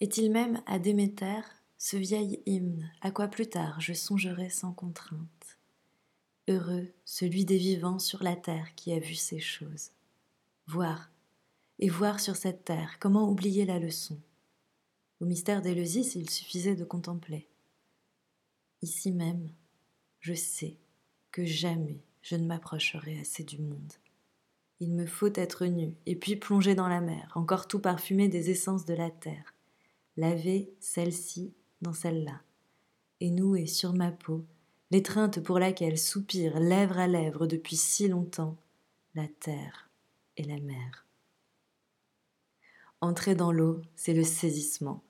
Est-il même à Déméter ce vieil hymne à quoi plus tard je songerai sans contrainte? Heureux celui des vivants sur la terre qui a vu ces choses. Voir, et voir sur cette terre comment oublier la leçon. Au mystère d'Éleusis, il suffisait de contempler. Ici même, je sais que jamais je ne m'approcherai assez du monde. Il me faut être nu et puis plonger dans la mer, encore tout parfumé des essences de la terre, laver celle-ci dans celle-là, et nouer sur ma peau l'étreinte pour laquelle soupirent lèvre à lèvre depuis si longtemps la terre et la mer. Entrer dans l'eau, c'est le saisissement,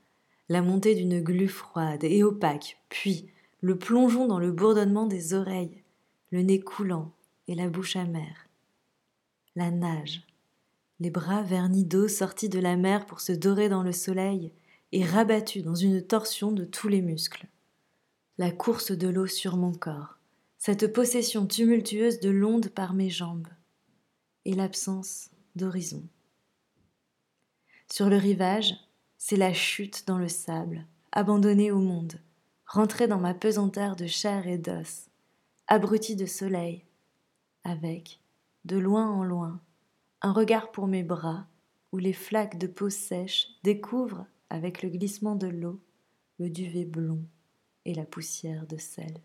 la montée d'une glu froide et opaque, puis le plongeon dans le bourdonnement des oreilles, le nez coulant et la bouche amère. La nage, les bras vernis d'eau sortis de la mer pour se dorer dans le soleil et rabattus dans une torsion de tous les muscles. La course de l'eau sur mon corps, cette possession tumultueuse de l'onde par mes jambes, et l'absence d'horizon. Sur le rivage, c'est la chute dans le sable, abandonnée au monde, rentrer dans ma pesanteur de chair et d'os, abruti de soleil, avec, de loin en loin, un regard pour mes bras, où les flaques de peau sèche découvrent, avec le glissement de l'eau, le duvet blond et la poussière de sel.